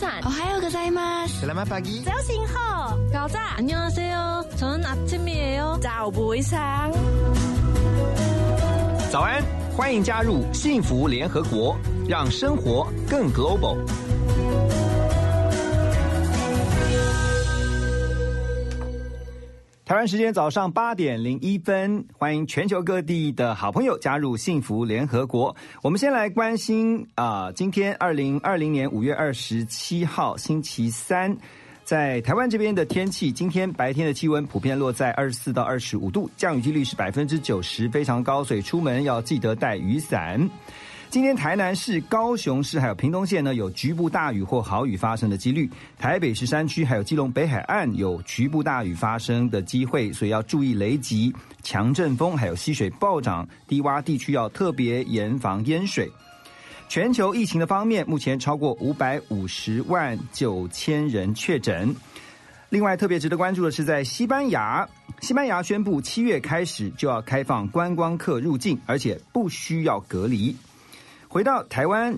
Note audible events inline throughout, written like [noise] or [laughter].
早晨，我还有个在吗？ Selamat pagi. 早醒好，搞炸，안녕하세요，저는아침이에요。 早不上。早安，欢迎加入幸福联合国，让生活更 global。 台湾时间早上八点零一分，欢迎全球各地的好朋友加入幸福联合国。我们先来关心啊、今天二零二零年五月二十七号星期三，在台湾这边的天气，今天白天的气温普遍落在二十四到二十五度，降雨几率是百分之九十，非常高，所以出门要记得带雨伞。今天台南市、高雄市还有屏东县呢，有局部大雨或豪雨发生的几率；台北市山区还有基隆北海岸有局部大雨发生的机会，所以要注意雷击、强阵风，还有溪水暴涨，低洼地区要特别严防淹水。全球疫情的方面，目前超过五百五十万九千人确诊。另外，特别值得关注的是，在西班牙，西班牙宣布七月开始就要开放观光客入境，而且不需要隔离。回到台湾，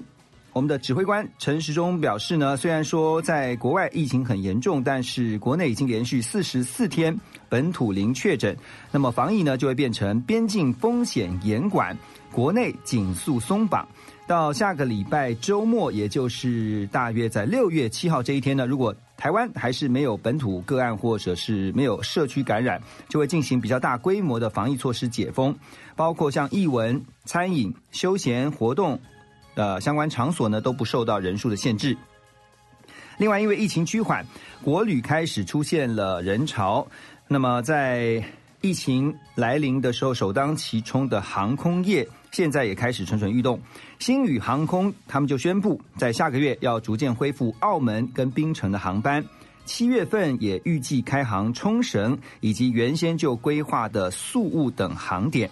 我们的指挥官陈时中表示呢，虽然说在国外疫情很严重，但是国内已经连续四十四天本土零确诊，那么防疫呢就会变成边境风险严管，国内紧速松绑。到下个礼拜周末，也就是大约在六月七号这一天呢，如果台湾还是没有本土个案或者是没有社区感染，就会进行比较大规模的防疫措施解封，包括像艺文、餐饮、休闲活动呃相关场所呢都不受到人数的限制。另外，因为疫情趋缓，国旅开始出现了人潮。那么，在疫情来临的时候，首当其冲的航空业现在也开始蠢蠢欲动。星宇航空他们就宣布，在下个月要逐渐恢复澳门跟槟城的航班。七月份也预计开航冲绳以及原先就规划的宿务等航点。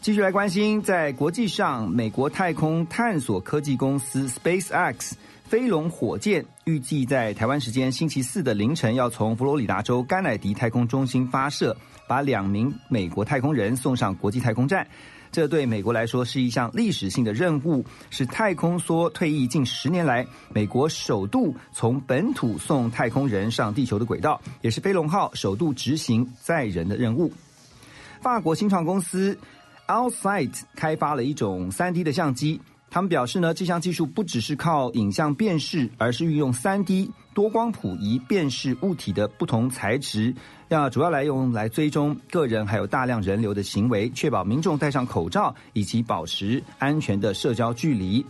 继续来关心，在国际上，美国太空探索科技公司 SpaceX 飞龙火箭预计在台湾时间星期四的凌晨要从佛罗里达州甘乃迪太空中心发射，把两名美国太空人送上国际太空站。这对美国来说是一项历史性的任务，是太空梭退役近十年来美国首度从本土送太空人上地球的轨道，也是飞龙号首度执行载人的任务。法国新创公司 Outsight 开发了一种 3D 的相机，他们表示呢，这项技术不只是靠影像辨识，而是运用 3D 多光谱仪辨识物体的不同材质，要主要来用来追踪个人还有大量人流的行为，确保民众戴上口罩以及保持安全的社交距离。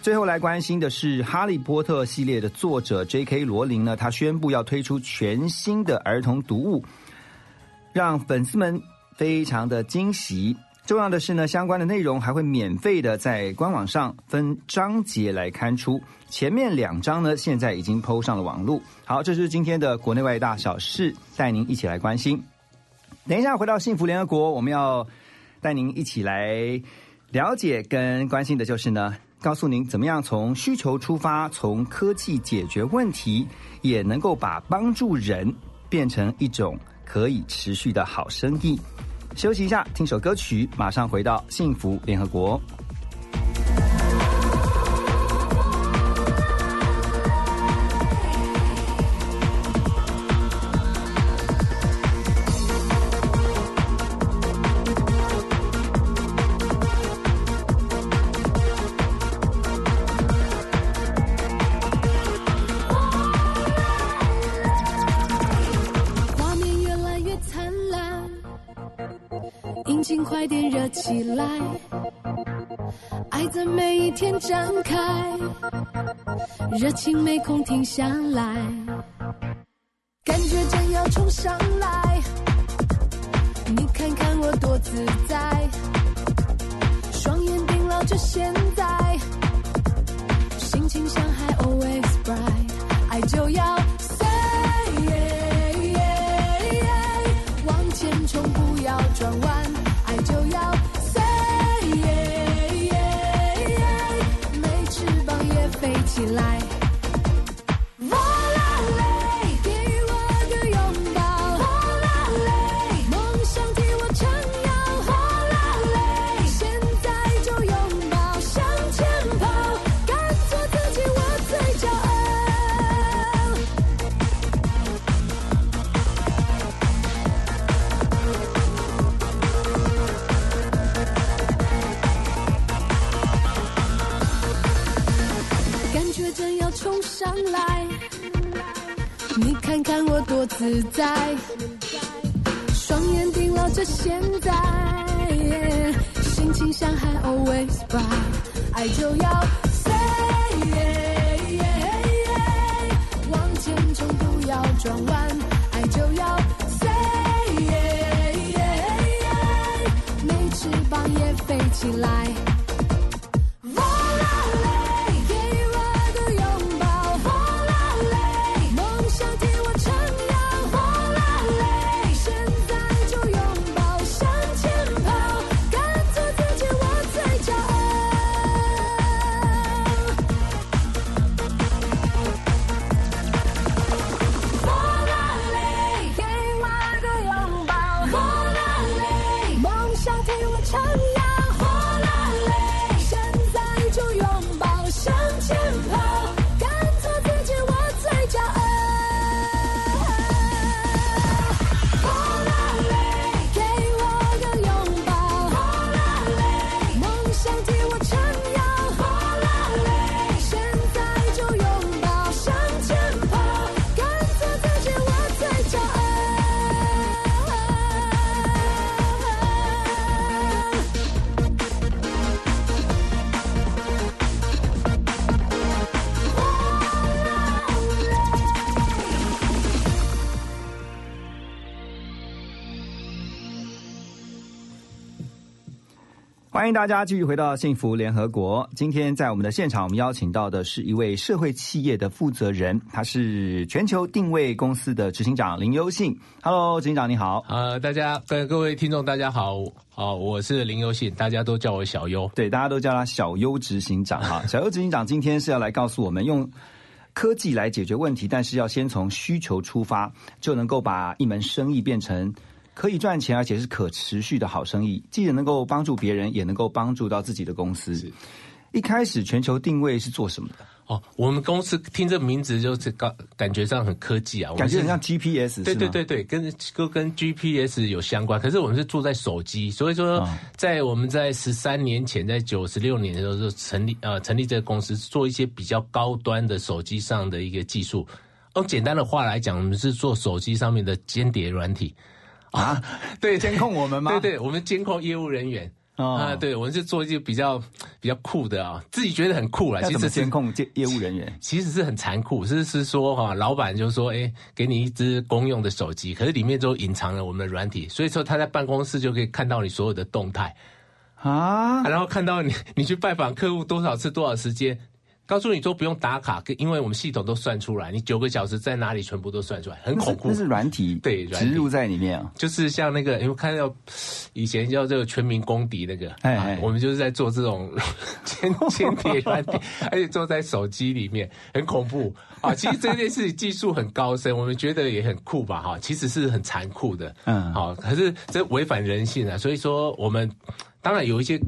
最后来关心的是《哈利波特》系列的作者 J.K. 罗琳呢，他宣布要推出全新的儿童读物，让粉丝们非常的惊喜。重要的是呢，相关的内容还会免费的在官网上分章节来刊出。前面两章呢，现在已经抛上了网络。好，这是今天的国内外大小事，带您一起来关心。等一下回到幸福联合国，我们要带您一起来了解跟关心的就是呢，告诉您怎么样从需求出发，从科技解决问题，也能够把帮助人变成一种可以持续的好生意。休息一下，听首歌曲，马上回到幸福联合国。热情没空停下来，感觉真要冲上来，你看看我多自在，双眼盯牢着现看看我多自在，双眼盯牢着现在，心情像海 always by，爱就要 say，往前冲不要转弯，爱就要 say，没翅膀也飞起来。欢迎大家继续回到幸福联合国。今天在我们的现场，我们邀请到的是一位社会企业的负责人，他是全球定位公司的执行长林优信。Hello，执行长你好。呃，大家跟各位听众大家好，哦，我是林优信，大家都叫我小优。对，大家都叫他小优执行长哈。[laughs] 小优执行长今天是要来告诉我们，用科技来解决问题，但是要先从需求出发，就能够把一门生意变成可以赚钱，而且是可持续的好生意，既能够帮助别人，也能够帮助到自己的公司。一开始全球定位是做什么的？哦，我们公司听这名字就是感感觉上很科技啊，我感觉很像 GPS，对对对对，跟都跟 GPS 有相关，可是我们是做在手机，所以说嗯在我们在十三年前，在九十六年的时候就成立呃成立这个公司，做一些比较高端的手机上的一个技术。用简单的话来讲，我们是做手机上面的间谍软体啊，[laughs] 对，监控我们吗？对对，我们监控业务人员。哦啊，对，我们是做一些比较比较酷的啊，自己觉得很酷啦。要怎么其实监控业业务人员？其实是很残酷，是是说哈，老板就说，哎，给你一只公用的手机，可是里面都隐藏了我们的软体，所以说他在办公室就可以看到你所有的动态，啊，然后看到你你去拜访客户多少次多少时间，告诉你都不用打卡，因为我们系统都算出来，你九个小时在哪里全部都算出来，很恐怖那。是软体，对植入在里面啊。就是像那个，你们看到以前叫这个全民公敌那个，哎哎啊，我们就是在做这种 [laughs] 间 [laughs] 间谍软体，而且做在手机里面，很恐怖啊！其实这件事情技术很高深，我们觉得也很酷吧，哈，其实是很残酷的，嗯好，可是这违反人性啊，所以说我们当然有一些。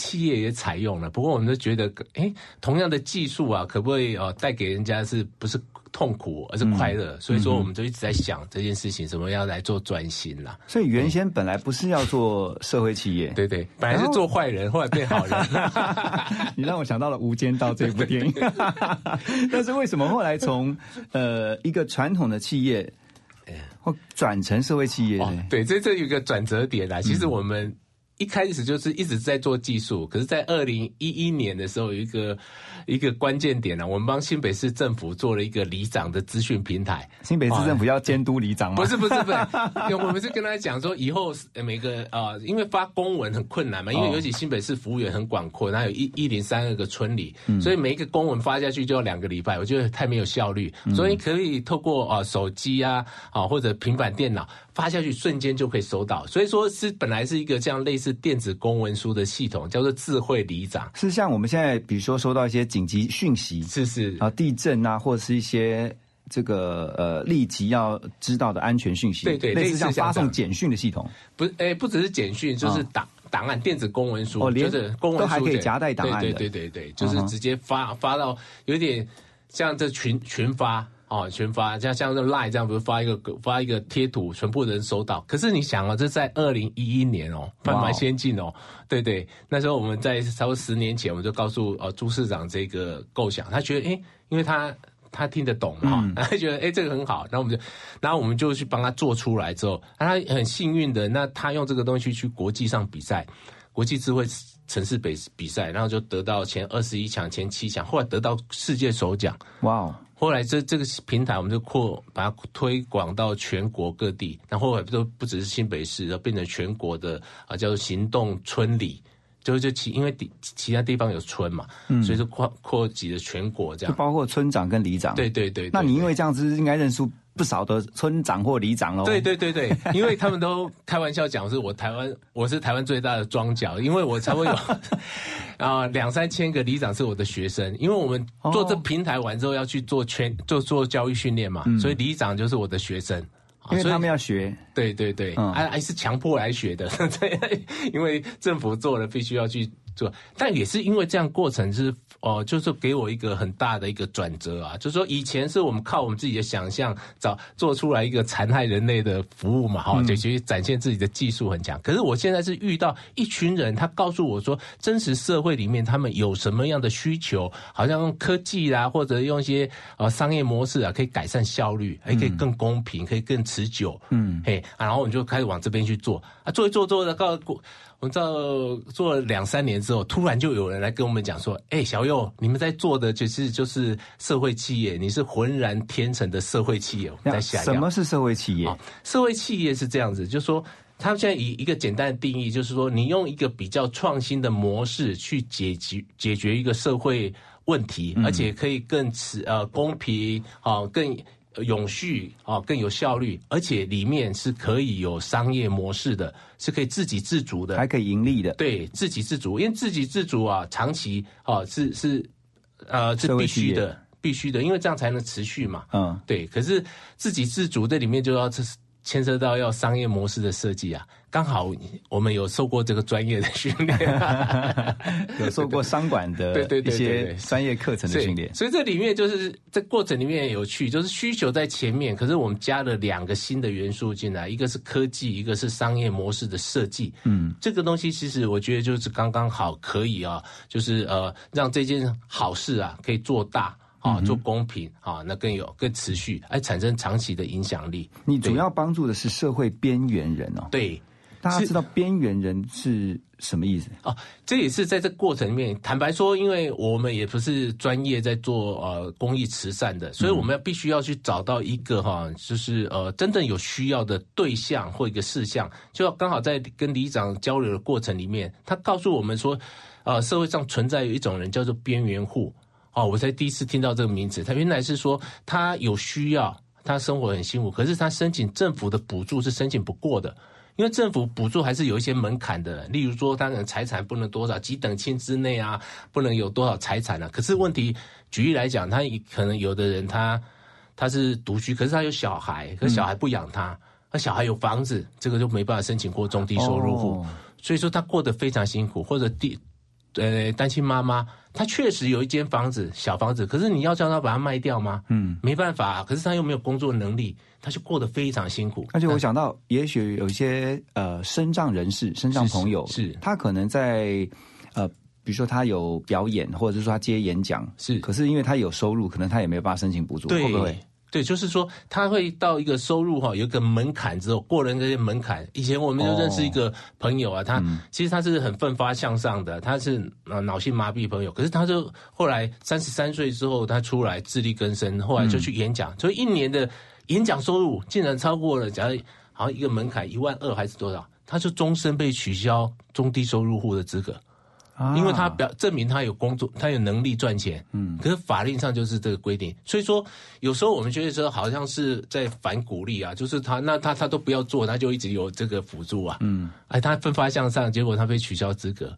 企业也采用了，不过我们都觉得，哎，同样的技术啊，可不可以呃带给人家是不是痛苦，而是快乐？所以说，我们就一直在想这件事情，怎么样来做转型啦。所以原先本来不是要做社会企业，[laughs] 对对，本来是做坏人，[laughs] 后来变好人。[laughs] 你让我想到了《无间道》这部电影。但是为什么后来从呃一个传统的企业，或转成社会企业呢？，哦对，这这有一个转折点啦。其实我们一开始就是一直在做技术，可是，在二零一一年的时候，有一个一个关键点呢，我们帮新北市政府做了一个里长的资讯平台。新北市政府要监督里长吗？不是不是不是，[laughs] 我们是跟他讲说，以后呃每个呃，因为发公文很困难嘛，因为哦尤其新北市服务员很广阔，然后有一一零三二个村里，嗯。所以每一个公文发下去就要两个礼拜，我觉得太没有效率，嗯。所以可以透过啊、呃手机啊啊或者平板电脑发下去，瞬间就可以收到。所以说是本来是一个这样类似电子公文书的系统，叫做智慧里长，是像我们现在比如说收到一些紧急讯息是是。啊，地震啊，或者是一些。这个呃，立即要知道的安全讯息，对对类似像发送简讯的系统，不是，诶，不只是简讯，就是哦档、档案、电子公文书，哦连就是公文书都还可以夹带档案的。对对对对对，就是直接发发到有点像这群群发哦，群发像像这 Line 这样，不是发一个发一个贴图，全部人收到。可是你想啊，这在二零一一年哦，蛮蛮先进哦。对对，那时候我们在差不多十年前，我们就告诉呃朱市长这个构想，他觉得诶，因为他。他听得懂嘛，然后觉得诶这个很好，然后我们就，然后我们就去帮他做出来之后，他很幸运的，那他用这个东西去国际上比赛，国际智慧城市比比赛，然后就得到前二十一强、前七强，后来得到世界首奖。哇哦，后来这这个平台我们就扩把它推广到全国各地，然后后来都不只是新北市，然后变成全国的啊叫做行动村里，就就其因为地其他地方有村嘛，所以说扩扩及了全国这样。就包括村长跟里长。对对对，对那你因为这样子，应该认识不少的村长或里长喽。对对对对，[laughs] 因为他们都开玩笑讲是我台湾我是台湾最大的庄脚，因为我差不多有 [laughs] 啊两三千个里长是我的学生，因为我们做这平台完之后要去做圈做做教育训练嘛，所以里长就是我的学生。啊所以因为他们要学。对对对，嗯还还是强迫来学的，[laughs] 对，因为政府做了，必须要去做，但也是因为这样过程是哦、就是给我一个很大的一个转折啊，就是说以前是我们靠我们自己的想象找做出来一个残害人类的服务嘛，哈、就去展现自己的技术很强。可是我现在是遇到一群人，他告诉我说，真实社会里面他们有什么样的需求，好像用科技啦，或者用一些呃商业模式啊，可以改善效率，还可以更公平，可以更持久，嗯，嘿，啊然后我们就开始往这边去做。啊，做一做做的告过。我们到做了两三年之后，突然就有人来跟我们讲说：“哎、小佑，你们在做的就是就是社会企业，你是浑然天成的社会企业。”我们在想什么是社会企业？啊，社会企业是这样子，就是说，他们现在以一个简单的定义，就是说，你用一个比较创新的模式去解决解决一个社会问题，而且可以更持呃公平啊，更呃永续啊，更有效率，而且里面是可以有商业模式的，是可以自给自足的，还可以盈利的。对，自给自足，因为自给自足啊，长期啊是是呃是必须的，必须的，因为这样才能持续嘛。嗯，对，可是自给自足这里面就要这牵涉到要商业模式的设计啊。刚好我们有受过这个专业的训练，[laughs] 有受过商管的对对对专业课程的训练。所以这里面就是这过程里面有趣，就是需求在前面，可是我们加了两个新的元素进来，一个是科技，一个是商业模式的设计。嗯，这个东西其实我觉得就是刚刚好可以啊，就是呃让这件好事啊可以做大。啊，做公平啊，那更有更持续，而产生长期的影响力。你主要帮助的是社会边缘人哦。对，大家知道边缘人是什么意思？哦，这也是在这过程里面，坦白说，因为我们也不是专业在做呃公益慈善的，所以我们要必须要去找到一个哈，就是呃真正有需要的对象或一个事项，就要刚好在跟里长交流的过程里面，他告诉我们说，呃，社会上存在有一种人叫做边缘户。哦，我才第一次听到这个名字，他原来是说他有需要，他生活很辛苦，可是他申请政府的补助是申请不过的。因为政府补助还是有一些门槛的，例如说，他可能财产不能多少几等亲之内啊，不能有多少财产啊。可是问题，举例来讲，他可能有的人他他是独居，可是他有小孩，可是小孩不养他，那、小孩有房子，这个就没办法申请过中低收入户，哦所以说他过得非常辛苦，或者第呃单亲妈妈，她确实有一间房子小房子，可是你要叫她把它卖掉吗？嗯，没办法，可是她又没有工作能力，她就过得非常辛苦。而且我想到，也许有一些呃身障人士、身障朋友，是是他可能在呃，比如说他有表演，或者是说他接演讲，是可是因为他有收入，可能他也没有办法申请补助，对，会不会？对，就是说他会到一个收入哈有一个门槛之后，过了那些门槛。以前我们就认识一个朋友啊，他、其实他是很奋发向上的，他是呃脑性麻痹朋友，可是他就后来三十三岁之后，他出来自力更生，后来就去演讲，所以一年的演讲收入竟然超过了，假如好像一个门槛一万二还是多少，他就终身被取消中低收入户的资格。啊。因为他表证明他有工作，他有能力赚钱，嗯，可是法令上就是这个规定，所以说有时候我们觉得说好像是在反鼓励啊，就是他那他他都不要做，他就一直有这个辅助啊，嗯，哎，他奋发向上，结果他被取消资格，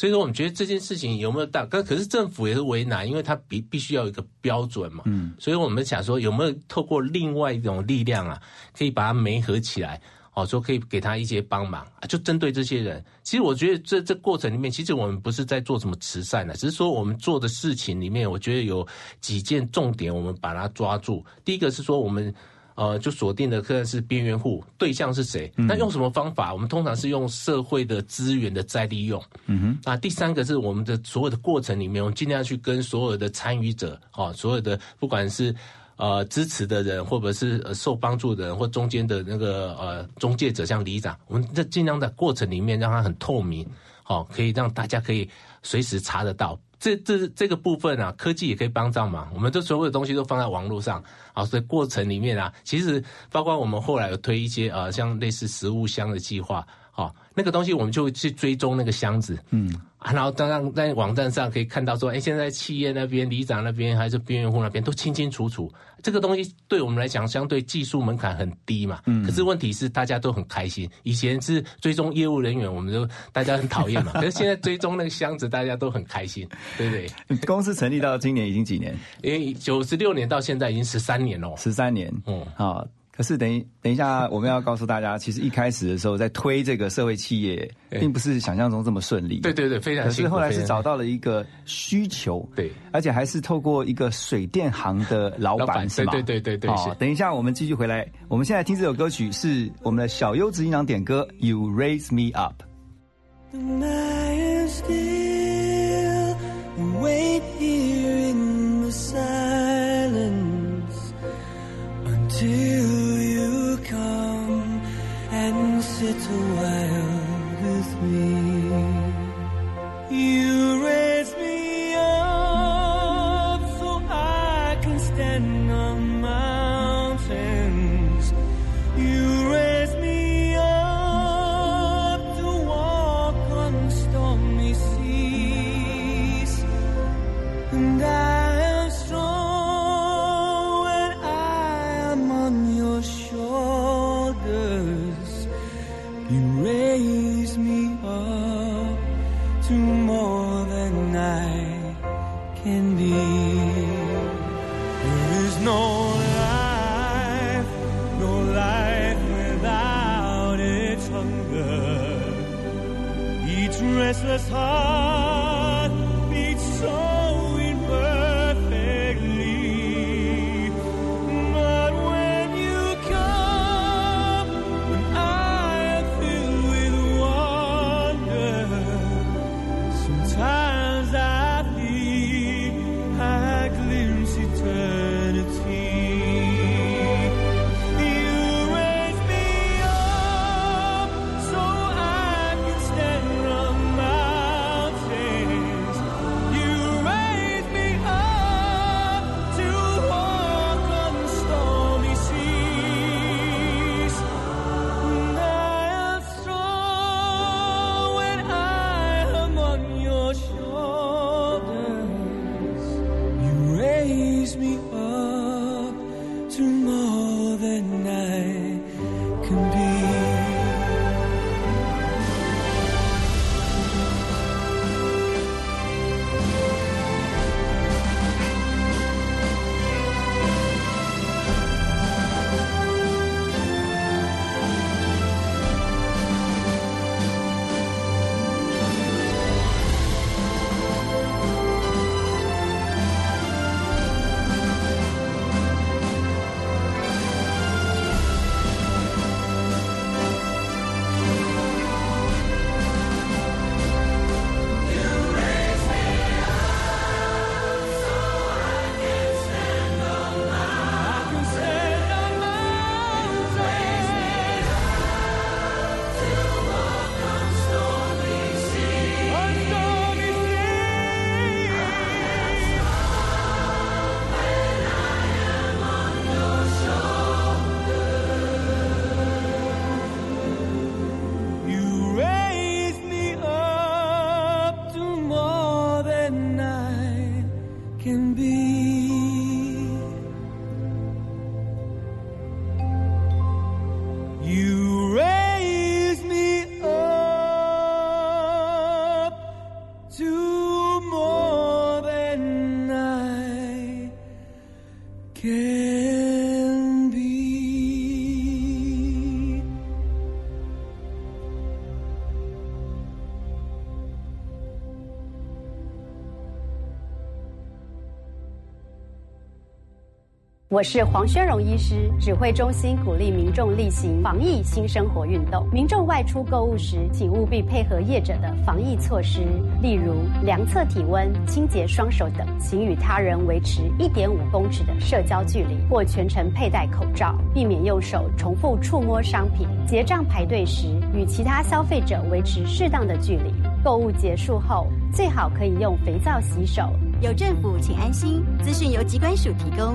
所以说我们觉得这件事情有没有大，可可是政府也是为难，因为他必必须要有一个标准嘛，嗯，所以我们想说有没有透过另外一种力量啊，可以把它媒合起来。哦，说可以给他一些帮忙啊，就针对这些人。其实我觉得这这过程里面，其实我们不是在做什么慈善的，只是说我们做的事情里面，我觉得有几件重点，我们把它抓住。第一个是说我们。呃，就锁定的客人是边缘户，对象是谁？那用什么方法？我们通常是用社会的资源的再利用。嗯哼。那，第三个是我们的所有的过程里面，我们尽量去跟所有的参与者，哦，所有的不管是呃支持的人，或者是呃受帮助的人，或中间的那个呃中介者，像里长，我们在尽量在过程里面让他很透明，好，可以让大家可以随时查得到。这这这个部分啊，科技也可以帮上忙。我们这所有的东西都放在网络上，啊，所以过程里面啊，其实包括我们后来有推一些呃，像类似食物箱的计划，好，那个东西我们就去追踪那个箱子，嗯。然后当然在网站上可以看到说，哎，现在企业那边、里长那边还是边缘户那边都清清楚楚。这个东西对我们来讲，相对技术门槛很低嘛。嗯。可是问题是大家都很开心。以前是追踪业务人员，我们都大家很讨厌嘛。可是现在追踪那个箱子，大家都很开心，对不对？公司成立到今年已经几年？因为九十六年到现在已经十三年了。十三年。嗯。好。可是等一等一下，我们要告诉大家，其实一开始的时候，在推这个社会企业，并不是想象中这么顺利。对对对，非常。可是后来是找到了一个需求，对，而且还是透过一个水电行的老板，是吗？对对对对。好，等一下我们继续回来。我们现在听这首歌曲是我们的小优执行长点歌，You Raise Me Up。can be. 我是黄宣荣医师，指挥中心鼓励民众例行防疫新生活运动。民众外出购物时，请务必配合业者的防疫措施，例如量测体温、清洁双手等，请与他人维持一点五公尺的社交距离，或全程佩戴口罩，避免用手重复触摸商品。结账排队时，与其他消费者维持适当的距离。购物结束后，最好可以用肥皂洗手。有政府，请安心。资讯由机关署提供。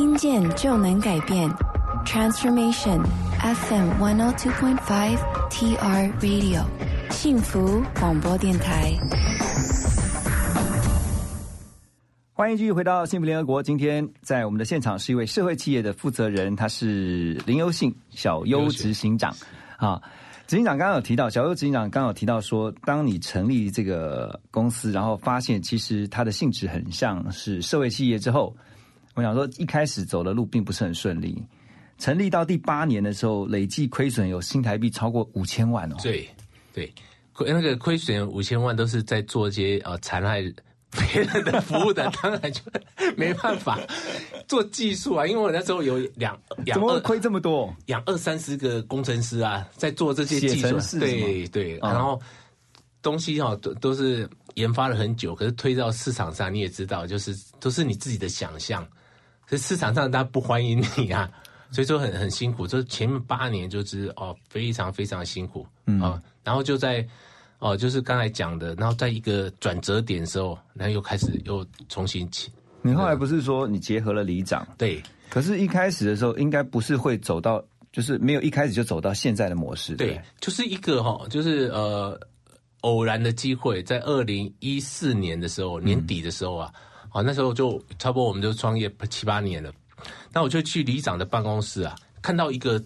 听见就能改变，Transformation FM one hundred two point five TR Radio 幸福广播电台。欢迎继续回到幸福联合国。今天在我们的现场是一位社会企业的负责人，他是林优信小优执行长啊。执行长刚刚有提到，小优执行长刚刚有提到说，当你成立这个公司，然后发现其实它的性质很像是社会企业之后。我想说，一开始走的路并不是很顺利。成立到第八年的时候，累计亏损有新台币超过五千万哦。对，对，亏那个亏损五千万都是在做一些呃残害 [laughs] 别人的服务的，当然就 [laughs] 没办法做技术啊。因为我那时候有两怎么亏这么多？[laughs] 养二三十个工程师啊，在做这些技术，对对，然后东西哈都都是研发了很久，可是推到市场上，你也知道，就是都是你自己的想象。在市场上，大家不欢迎你啊，[laughs] 所以说很很辛苦。就前面八年就是哦，非常非常辛苦啊。然后就在哦，就是刚才讲的，然后在一个转折点的时候，然后又开始又重新起。你后来不是说你结合了里长？对。可是，一开始的时候，应该不是会走到，就是没有一开始就走到现在的模式。对，就是一个哈，就是呃，偶然的机会，在二零一四年的时候，年底的时候啊。好，那时候就差不多，我们就创业七八年了。那我就去里长的办公室啊，看到一个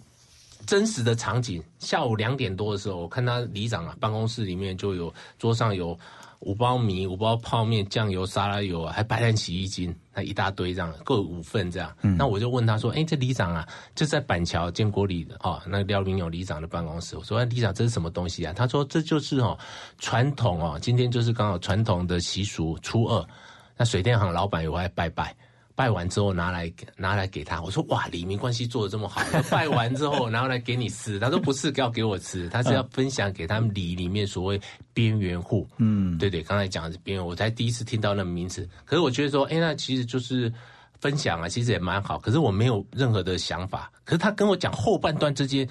真实的场景。下午两点多的时候，我看他里长啊办公室里面就有桌上有五包米、五包泡面、酱油、沙拉油啊，还白兰洗衣精，那一大堆这样，各五份这样。那我就问他说：“哎，这里长啊，就在板桥建国里的哦，那廖明勇里长的办公室。”我说：“里长，这是什么东西啊？”他说：“这就是哦，传统哦，今天就是刚好传统的习俗，初二。”那水电行老板有来拜拜，拜完之后拿来拿来给他。我说哇，李明关系做的这么好，拜完之后然后来给你吃。他说不是要给我吃，他是要分享给他们里里面所谓边缘户。嗯，对对，刚才讲的是边缘，我才第一次听到那个名词。可是我觉得说，哎，那其实就是分享啊，其实也蛮好。可是我没有任何的想法。可是他跟我讲后半段之间。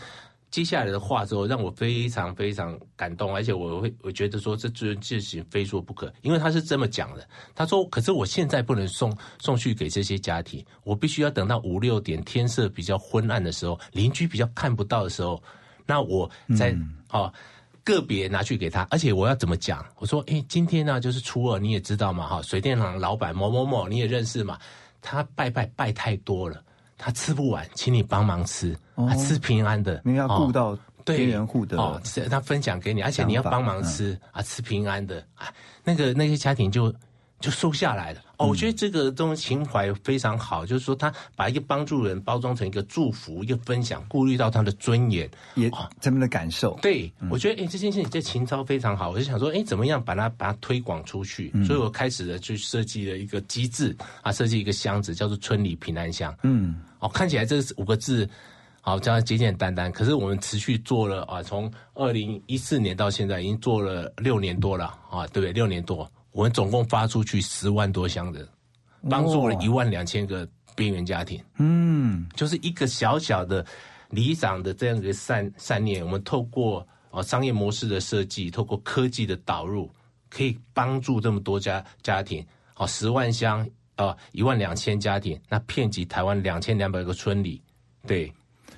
接下来的话之后，让我非常非常感动，而且我会我觉得说这这事情非说不可，因为他是这么讲的。他说：“可是我现在不能送送去给这些家庭，我必须要等到五六点天色比较昏暗的时候，邻居比较看不到的时候，那我再哦个别拿去给他。而且我要怎么讲？我说：哎，今天呢就是初二，你也知道嘛哈，水电行老板某某某你也认识嘛，他拜拜拜太多了。”他吃不完，请你帮忙吃。他吃平安的，你要顾到边缘户的哦，他分享给你，而且你要帮忙吃啊，吃平安的。啊，那个那些家庭就就收下来了。哦，我觉得这个这种情怀非常好，就是说他把一个帮助人包装成一个祝福、一个分享，顾虑到他的尊严，也他们的感受。对，我觉得哎，这件事情这情操非常好，我就想说，哎，怎么样把它把它推广出去？所以我开始了去设计了一个机制啊，设计一个箱子，叫做村里平安箱。嗯。哦，看起来这五个字，好，这样简简单单。可是我们持续做了啊，从二零一四年到现在，已经做了六年多了啊，对不对？六年多，我们总共发出去十万多箱的，帮助了一万两千个边缘家庭。嗯，就是一个小小的理想的这样一个善善念，我们透过啊商业模式的设计，透过科技的导入，可以帮助这么多家家庭。好，十万箱。呃，一万两千家庭，那遍及台湾两千两百个村里，对，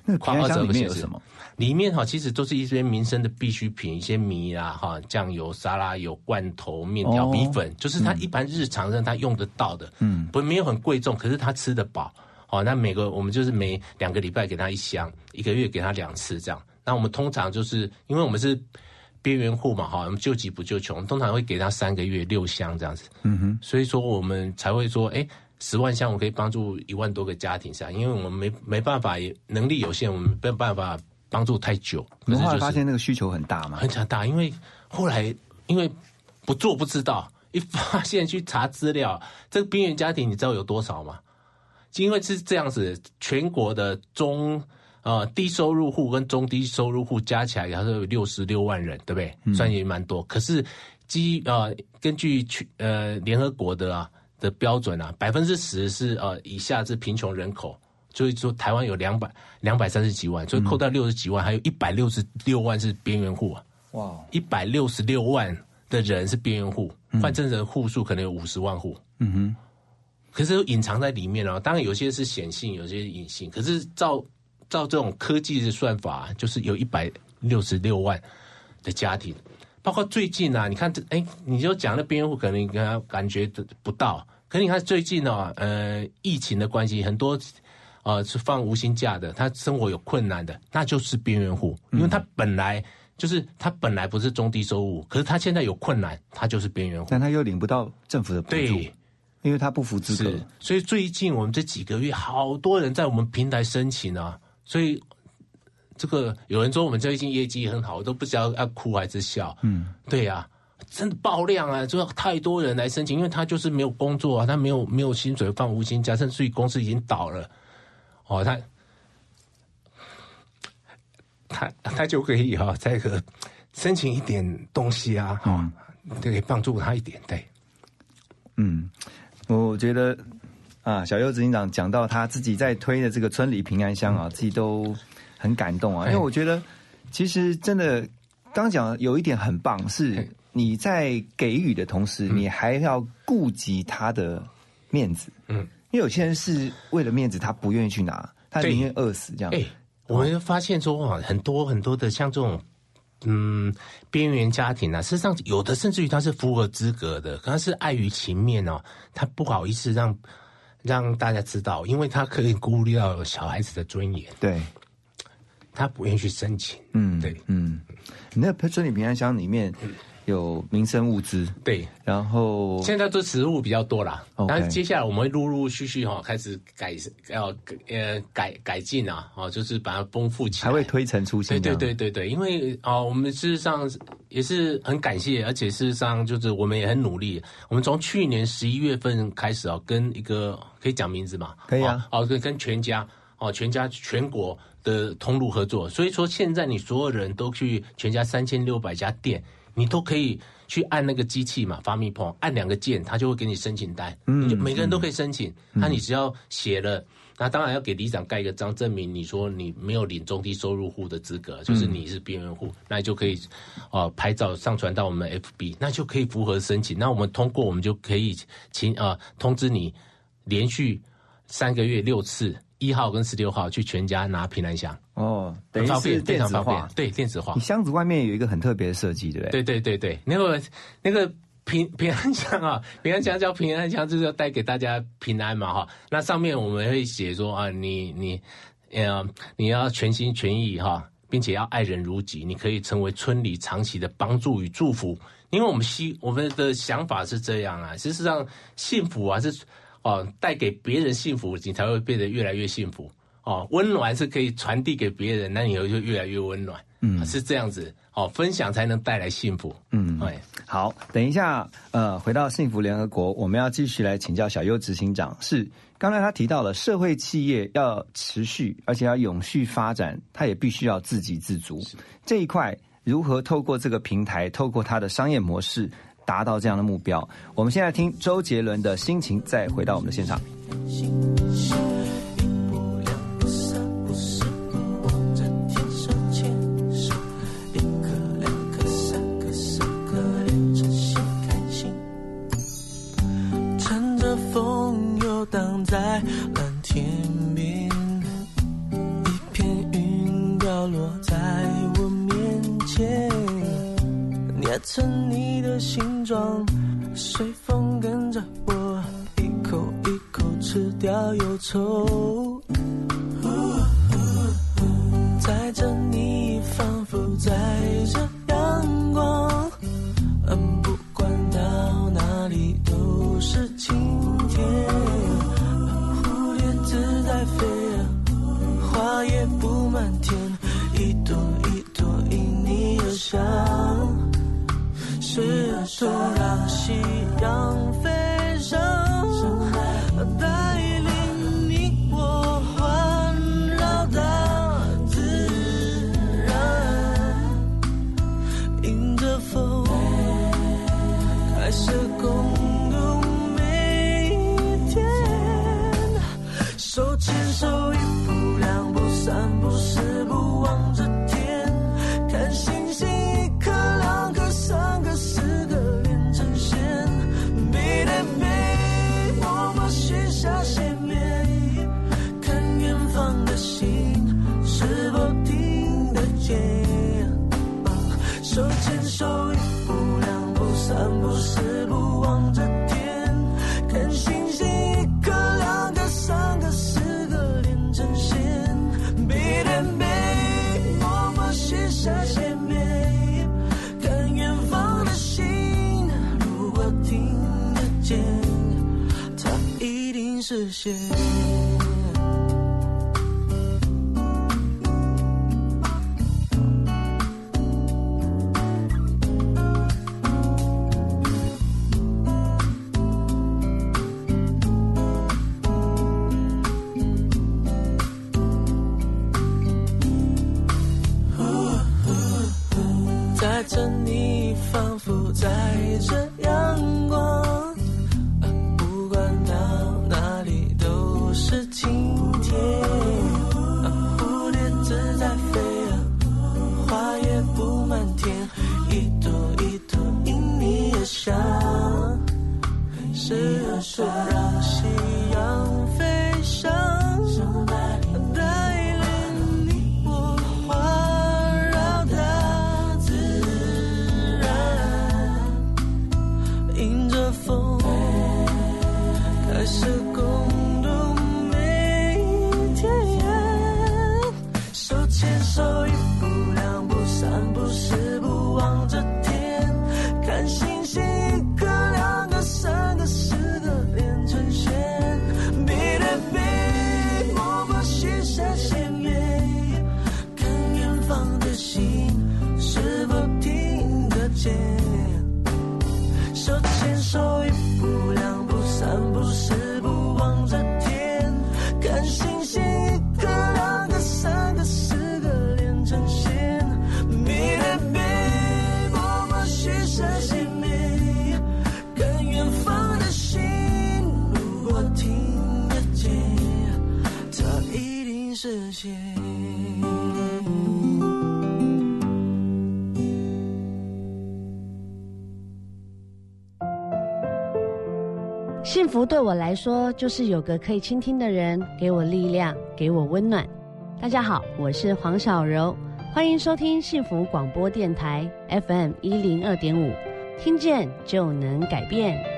那平安箱里面有什么？里面哈其实都是一些民生的必需品，一些米啦哈，酱油、沙拉油、罐头、面条、米粉，就是他一般日常上他用得到的，嗯，不没有很贵重，可是他吃得饱。哦，那每个我们就是每两个礼拜给他一箱，一个月给他两次这样。那我们通常就是因为我们是边缘户嘛，哈，我们救急不救穷，通常会给他三个月六箱这样子。嗯哼，所以说我们才会说，哎，十万箱我可以帮助一万多个家庭上，因为我们没没办法，能力有限，我们没有办法帮助太久。你后来发现那个需求很大嘛？很强大，因为后来因为不做不知道，一 [laughs] 发现去查资料，这个边缘家庭你知道有多少吗？因为是这样子，全国的中呃低收入户跟中低收入户加起来，它是有六十六万人，对不对？算也蛮多。可是基呃根据去呃联合国的啊的标准啊，百分之十是呃以下是贫穷人口，所以说台湾有两百两百三十几万，所以扣掉六十几万，还有一百六十六万是边缘户啊。哇，一百六十六万的人是边缘户，换成人户数可能有五十万户。嗯哼。可是隐藏在里面哦，当然有些是显性，有些隐性。可是照照这种科技的算法，就是有一百六十六万的家庭，包括最近啊，你看这哎，你就讲那边缘户可能你他感觉不到，可你看最近呢，呃，疫情的关系，很多呃是放无薪假的，他生活有困难的，那就是边缘户，因为他本来就是他本来不是中低收入，可是他现在有困难，他就是边缘户，但他又领不到政府的补助。因为他不符资格，所以最近我们这几个月，好多人在我们平台申请啊。所以这个有人说我们最近业绩很好，我都不知道要哭还是笑。嗯，对呀，真的爆量啊！就太多人来申请，因为他就是没有工作啊，他没有没有薪水放无薪假，甚至于公司已经倒了。哦，他他他就可以哈，再个申请一点东西啊，哈，就可以帮助他一点，对，嗯。我觉得啊，小柚执行长讲到他自己在推的这个村里平安箱啊，自己都很感动啊。因为我觉得，其实真的刚讲有一点很棒，是你在给予的同时，你还要顾及他的面子。嗯，因为有些人是为了面子，他不愿意去拿，他宁愿饿死这样。哎，我们发现说啊，很多很多的像这种。嗯，边缘家庭啊，事实上有的甚至于他是符合资格的，可是碍于情面哦，他不好意思让让大家知道，因为他可以顾虑到小孩子的尊严，对，他不愿意去申请。嗯，对，嗯，你那村里平安箱里面。有民生物资，对，然后现在做植物比较多啦，然后接下来我们会陆陆续续哈开始改，要呃改改进啊，哦，就是把它丰富起来，还会推陈出新。对对对对对，因为啊，我们事实上也是很感谢，而且事实上就是我们也很努力。我们从去年十一月份开始啊，跟一个可以讲名字嘛，可以啊，哦，跟跟全家哦，全家全国的通路合作，所以说现在你所有人都去全家三千六百家店。你都可以去按那个机器嘛，发密碰，按两个键，他就会给你申请单。嗯，每个人都可以申请。那你只要写了，那当然要给里长盖一个章，证明你说你没有领中低收入户的资格，就是你是边缘户，那就可以哦拍照上传到我们 FB，那就可以符合申请。那我们通过，我们就可以请啊通知你，连续三个月六次。一号跟十六号去全家拿平安箱哦，等于是电子化，对电子化。你箱子外面有一个很特别的设计，对不对？对对对对，那个那个平 [laughs] 平安箱啊，平安箱叫平安箱，就是要带给大家平安嘛哈。那上面我们会写说啊，你你呃你要全心全意哈，并且要爱人如己，你可以成为村里长期的帮助与祝福。因为我们希我们的想法是这样啊，事实上幸福啊是。哦，带给别人幸福，你才会变得越来越幸福。哦，温暖是可以传递给别人，那你就越来越温暖。嗯，是这样子。哦，分享才能带来幸福。嗯，哎，好，等一下，呃，回到幸福联合国，我们要继续来请教小优执行长。是，刚才他提到了社会企业要持续，而且要永续发展，他也必须要自给自足。这一块如何透过这个平台，透过它的商业模式？达到这样的目标，我们现在听周杰伦的心情，再回到我们的现场。视线福对我来说，就是有个可以倾听的人，给我力量，给我温暖。大家好，我是黄小柔，欢迎收听幸福广播电台 FM 一零二点五，听见就能改变。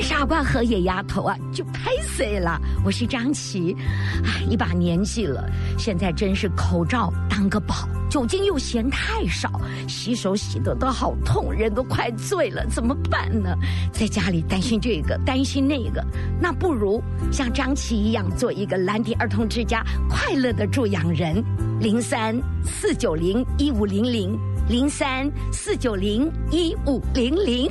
傻瓜和野丫头啊，就拍碎了。我是张琪，哎，一把年纪了，现在真是口罩当个宝，酒精又嫌太少，洗手洗的都好痛，人都快醉了，怎么办呢？在家里担心这个，担心那个，那不如像张琪一样做一个蓝底儿童之家快乐的助养人。零三四九零一五零零，零三四九零一五零零。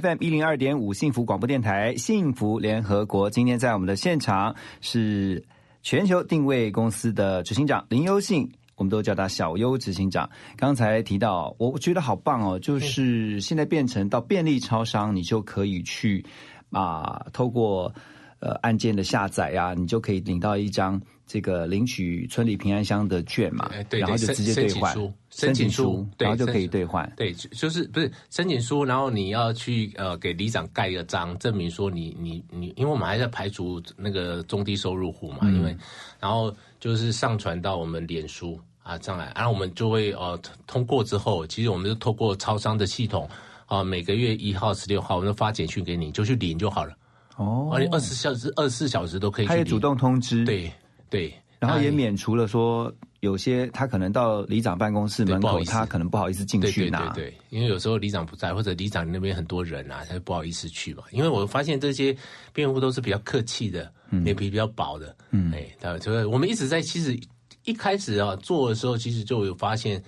FM 一零二点五幸福广播电台幸福联合国。今天在我们的现场是全球定位公司的执行长林优信我们都叫他小优执行长。刚才提到，我觉得好棒哦，就是现在变成到便利超商，你就可以去啊，透过呃按键的下载啊、你就可以领到一张这个领取村里平安箱的券嘛，哎对，然后就直接兑换申请书，然后就可以兑换。对，就就是不是申请书，然后你要去呃给里长盖一个章，证明说你你你，因为我们还在排除那个中低收入户嘛，嗯因为然后就是上传到我们脸书啊上来，然后我们就会呃通过之后，其实我们就透过超商的系统啊、每个月一号、十六号，我们就发简讯给你，就去领就好了。哦而且二十小时、二十四小时都可以去。他也主动通知，对对，然后也哎免除了说有些他可能到里长办公室门口，他可能不好意思进去拿。对对，因为有时候里长不在，或者里长那边很多人啊，他就不好意思去嘛。因为我发现这些辩护都是比较客气的，脸皮比较薄的，嗯哎，对，就是我们一直在其实一开始啊做的时候，其实就有发现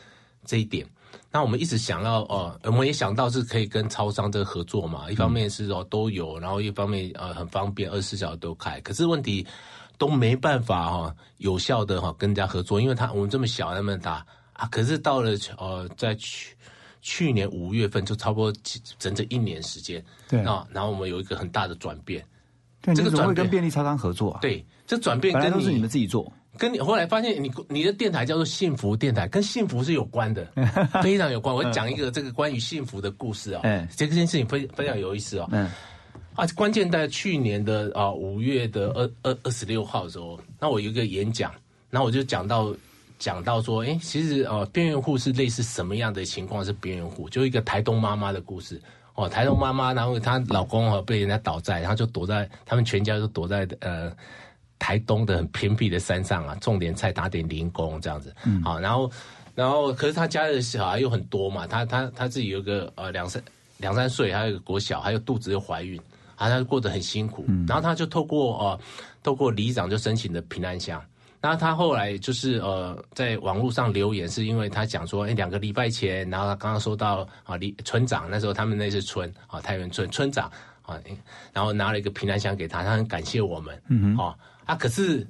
这一点。那我们一直想要哦、我们也想到是可以跟超商这个合作嘛，一方面是哦都有，然后一方面呃很方便，二十四小时都开。可是问题都没办法哈、有效的哈、跟人家合作，因为他我们这么小，那么大啊。可是到了呃在去去年五月份，就差不多整整一年时间，对啊，然后我们有一个很大的转变。对，这个转变跟便利超商合作啊？对，这转变跟本来都是你们自己做，跟你后来发现你你的电台叫做幸福电台，跟幸福是有关的，[laughs] 非常有关。我讲一个这个关于幸福的故事啊、嗯这件事情非非常有意思哦。嗯啊，关键在去年的啊五月的二二二十六号的时候，那我有一个演讲，然后我就讲到讲到说，哎，其实呃边缘户是类似什么样的情况是边缘户？就一个台东妈妈的故事。哦，台东妈妈，然后她老公哦被人家倒债，然后就躲在他们全家就躲在呃台东的很偏僻的山上啊，种点菜，打点零工这样子。嗯，好，然后然后可是他家的小孩又很多嘛，他他他自己有个呃两三两三岁，还有一个国小，还有肚子又怀孕，啊，他过得很辛苦。然后他就透过呃透过里长就申请的平安箱。然后他后来就是呃，在网络上留言，是因为他讲说，哎，两个礼拜前，然后他刚刚收到啊，里村长那时候他们那是村啊，太原村村长啊，然后拿了一个平安箱给他，他很感谢我们，哦啊，可是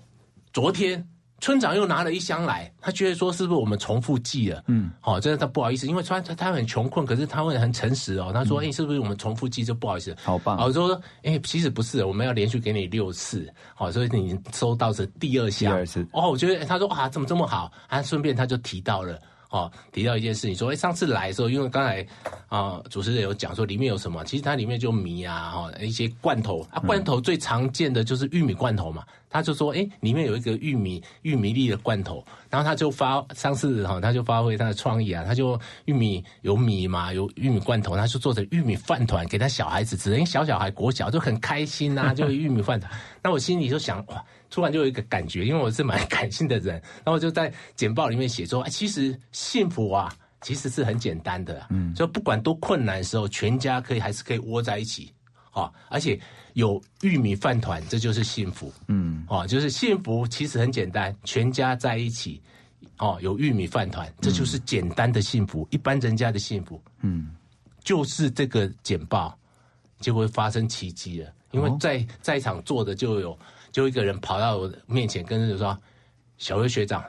昨天村长又拿了一箱来，他觉得说是不是我们重复寄了？嗯，好、哦，真的他不好意思，因为他他他很穷困，可是他会很诚实哦。他说，哎、是不是我们重复寄就不好意思？好棒哦我说，哎、其实不是，我们要连续给你六次，好、所以你收到是第二箱。第二次哦，我觉得他说啊，怎么这么好？啊，顺便他就提到了。哦，提到一件事情，说，哎，上次来的时候，因为刚才啊、主持人有讲说里面有什么，其实它里面就米啊，哈、一些罐头啊，罐头最常见的就是玉米罐头嘛，他就说，哎，里面有一个玉米玉米粒的罐头，然后他就发上次哈、他就发挥他的创意啊，他就玉米有米嘛，有玉米罐头，他就做成玉米饭团给他小孩子吃，因为小小孩国小就很开心呐、就有玉米饭团，[laughs] 那我心里就想哇。突然就有一个感觉，因为我是蛮感性的人，然后我就在简报里面写说，哎，其实幸福啊，其实是很简单的，嗯，就不管多困难的时候，全家可以还是可以窝在一起，哦，而且有玉米饭团，这就是幸福，嗯，哦，就是幸福其实很简单，全家在一起，哦，有玉米饭团，这就是简单的幸福，一般人家的幸福，嗯，就是这个简报就会发生奇迹了，因为在在场坐的就有。就一个人跑到我面前，跟着说：“小薇学长，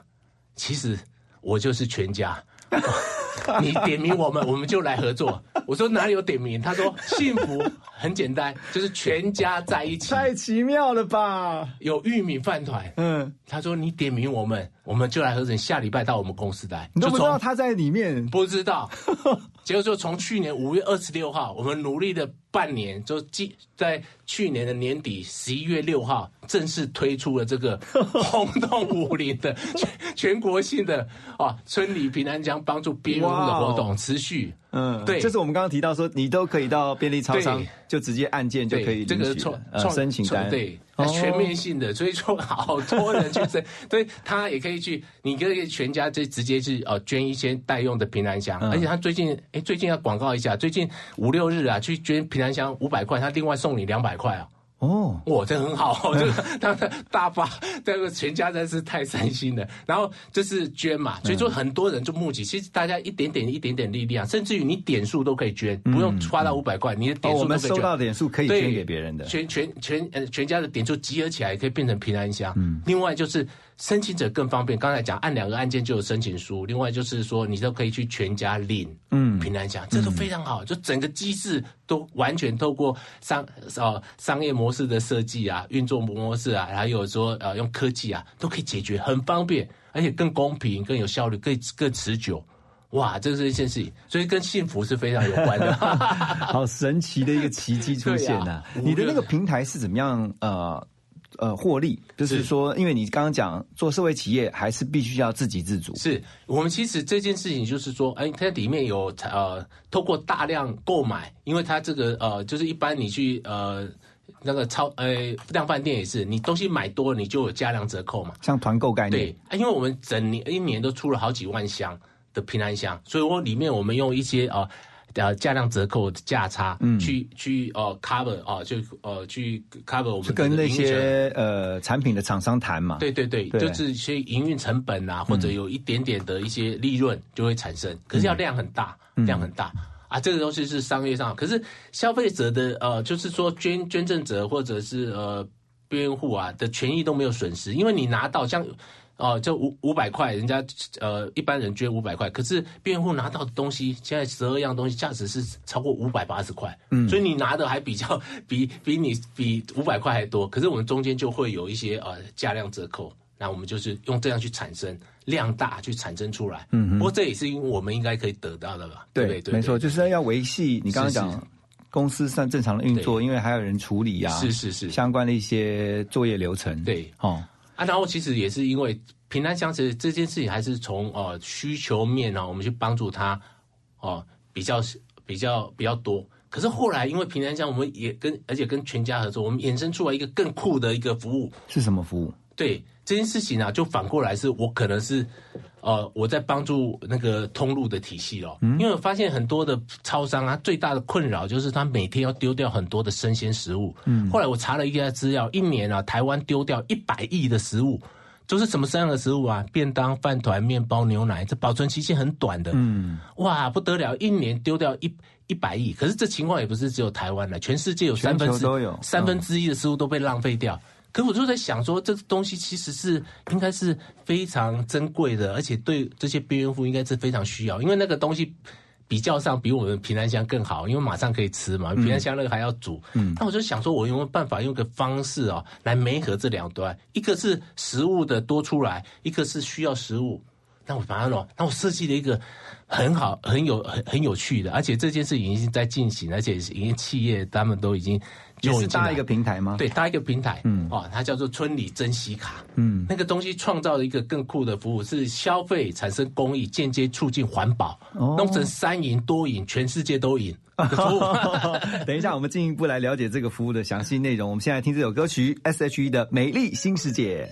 其实我就是全家，[laughs] 你点名我们，我们就来合作。”我说：“哪里有点名？”他说：“幸福很简单，就是全家在一起。”太奇妙了吧！有玉米饭团，嗯，他说：“你点名我们，我们就来合成。下礼拜到我们公司来。”你都不知道他在里面，不知道。[laughs] 结果就从去年五月二十六号，我们努力的半年，就即在去年的年底十一月六号正式推出了这个 [laughs] 轰动武林的全全国性的啊村里平安江帮助边缘户的活动持续。嗯，对，就是我们刚刚提到说，你都可以到便利超商就直接按键就可以这个创呃申请单，对，它全面性的，所以说好多人去申，对他也可以去，你可以全家就直接去哦捐一些代用的平安箱，而且他最近哎最近要广告一下，最近五六日啊去捐平安箱五百块，他另外送你两百块啊。哦，哇，这很好，[laughs] 这个他的大发，这个全家真是太善心了。然后这是捐嘛，所以说很多人就募集，其实大家一点点一点点力量，甚至于你点数都可以捐，不用花到五百块，你的点哦，数都可以捐。我们收到点数可以对捐给别人的。全全全呃全家的点数集合起来，可以变成平安箱。嗯，另外就是申请者更方便，刚才讲按两个按键就有申请书，另外就是说你都可以去全家领嗯平安奖，这都非常好，就整个机制都完全透过商呃商业模式的设计啊、运作模式啊，还有说呃用科技啊，都可以解决，很方便，而且更公平、更有效率、更更持久。哇，这是一件事情，所以跟幸福是非常有关的。[laughs] 好神奇的一个奇迹出现 [laughs] 呐、你的那个平台是怎么样？呃呃，获利就是说，因为你刚刚讲做社会企业，还是必须要自给自足。是我们其实这件事情就是说，哎，它里面有呃，透过大量购买，因为它这个呃，就是一般你去呃那个超呃量饭店也是，你东西买多，你就有加量折扣嘛。像团购概念，对，啊因为我们整年一年都出了好几万箱的平安箱，所以我里面我们用一些呃呃价量折扣的价差，嗯。去去呃 cover 啊、就呃去 cover 我们是跟那些呃产品的厂商谈嘛。对对对，对。就是一些营运成本啊，或者有一点点的一些利润就会产生，可是要量很大，嗯。量很大。啊，这个东西是商业上，可是消费者的呃，就是说捐捐赠者或者是呃边缘户啊的权益都没有损失，因为你拿到像哦、就五五百块，人家呃一般人捐五百块，可是辩护拿到的东西，现在十二样东西价值是超过五百八十块，嗯所以你拿的还比较比比你比五百块还多，可是我们中间就会有一些呃价量折扣，那我们就是用这样去产生量大去产生出来，嗯哼。不过这也是因为我们应该可以得到的吧，对对？对没错，就是要维系你刚刚讲公司算正常的运作，因为还有人处理啊，是是是。相关的一些作业流程。对，哦，啊，然后其实也是因为平安箱，其实这件事情还是从呃需求面呢、我们去帮助他哦、比较比较比较多。可是后来因为平安箱，我们也跟而且跟全家合作，我们衍生出来一个更酷的一个服务。是什么服务？对这件事情啊，就反过来是我可能是呃我在帮助那个通路的体系哦，因为我发现很多的超商啊，最大的困扰就是他每天要丢掉很多的生鲜食物。嗯后来我查了一下资料，一年啊，台湾丢掉一百亿的食物。就是什么三样的食物啊？便当、饭团、面包、牛奶，这保存期限很短的。嗯，哇，不得了，一年丢掉一一百亿。可是这情况也不是只有台湾的，全世界有三分之三分之一的食物都被浪费掉。可我就在想说，这东西其实是应该是非常珍贵的，而且对这些边缘户应该是非常需要，因为那个东西比较上比我们平安箱更好，因为马上可以吃嘛，嗯平安箱那个还要煮。嗯那我就想说，我有没有办法用个方式哦，来媒合这两端，一个是食物的多出来，一个是需要食物。那我反正哦，那我设计了一个很好、很有、很很有趣的，而且这件事已经在进行，而且已经企业他们都已经也是搭一个平台吗？对，搭一个平台，嗯哦，它叫做村里珍惜卡。嗯，那个东西创造了一个更酷的服务，是消费产生公益，间接促进环保，哦弄成三赢多赢，全世界都赢。[laughs] [laughs] 等一下，我们进一步来了解这个服务的详细内容。我们现在听这首歌曲 S.H.E 的《美丽新世界》。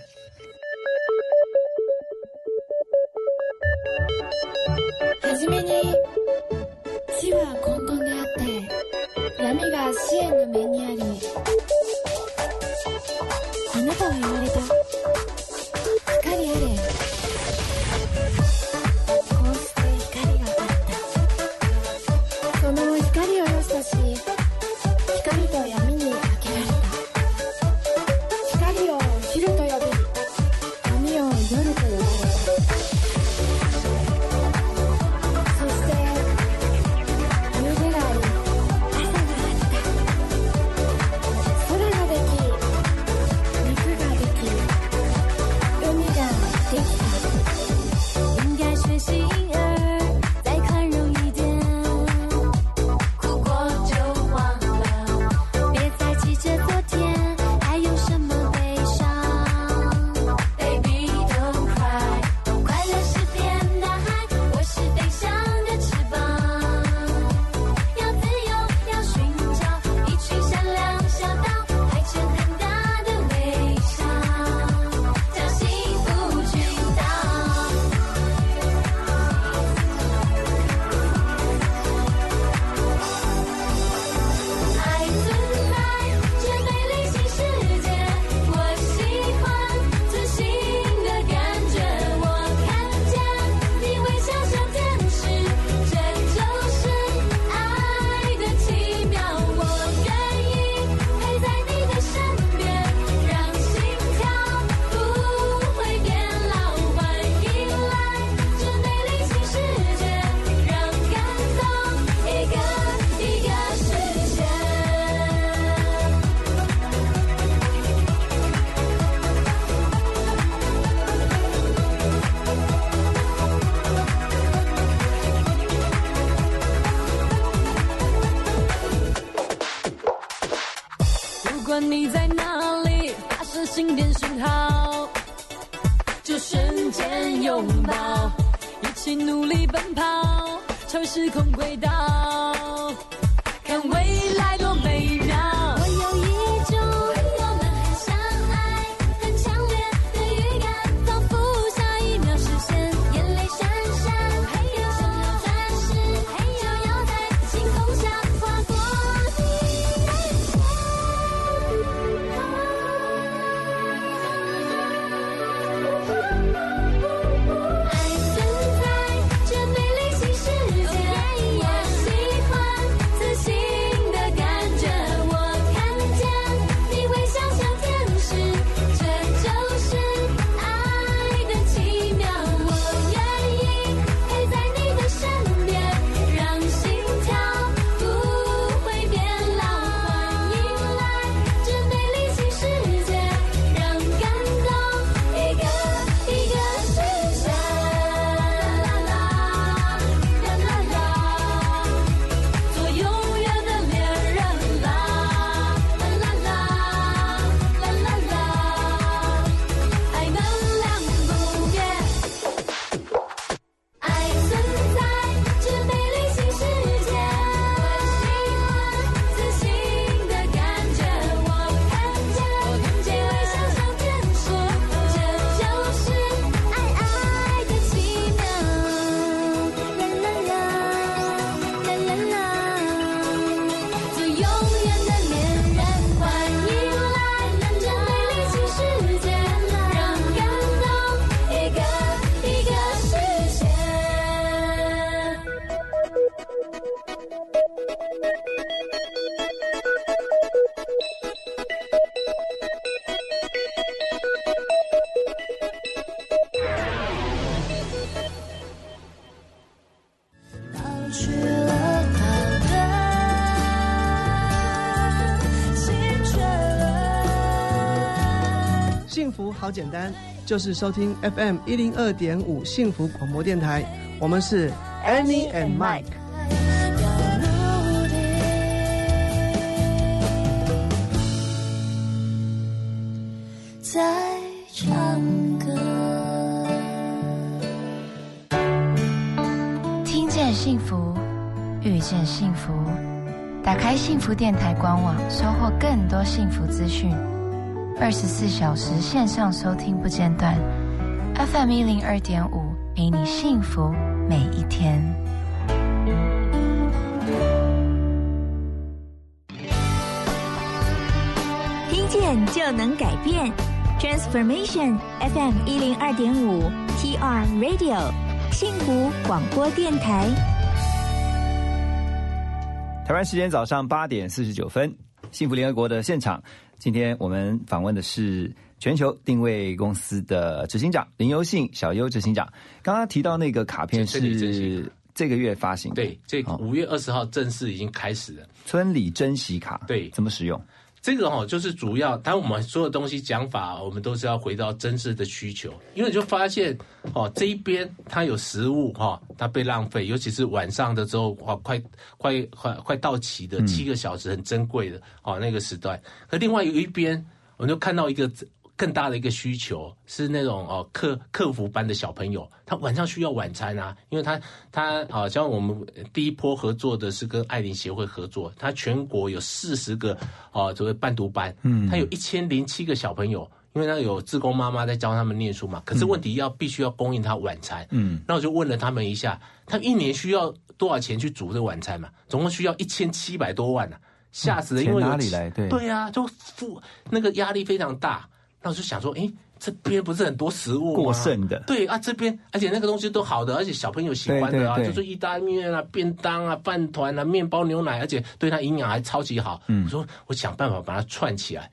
好简单，就是收听 FM 一零二点五幸福广播电台。我们是 Annie and Mike。在唱歌。听见幸福，遇见幸福。打开幸福电台官网，收获更多幸福资讯。二十四小时线上收听不间断，FM 一零二点五，陪你幸福每一天。听见就能改变，Transformation FM 一零二点五 TR Radio 幸福广播电台。台湾时间早上八点四十九分，幸福联合国的现场，今天我们访问的是全球定位公司的执行长林优信小优执行长。刚刚提到那个卡片是这个月发行的，对，这五月二十号正式已经开始了。村里珍惜卡，对，怎么使用？这个哈、就是主要，当我们所有东西讲法，我们都是要回到真实的需求，因为你就发现哦，这一边它有食物哈、它被浪费，尤其是晚上的时候，哇，快快快快到期的七个小时很珍贵的哦那个时段，可另外有一边，我们就看到一个更大的一个需求是那种哦客客服班的小朋友，他晚上需要晚餐啊，因为他他好像我们第一波合作的是跟爱林协会合作，他全国有四十个哦所谓伴读班，嗯他有一千零七个小朋友。因为他有志工妈妈在教他们念书嘛，可是问题要必须要供应他晚餐，嗯，那我就问了他们一下，他一年需要多少钱去煮这个晚餐嘛？总共需要一千七百多万呢、吓死了！因为哪里来对对啊，就付那个压力非常大。那我就想说，诶，这边不是很多食物吗？过剩的。对啊，这边而且那个东西都好的，而且小朋友喜欢的啊，对对对。就是意大利面啊、便当啊、饭团啊、面包、牛奶，而且对它营养还超级好。嗯。我说我想办法把它串起来。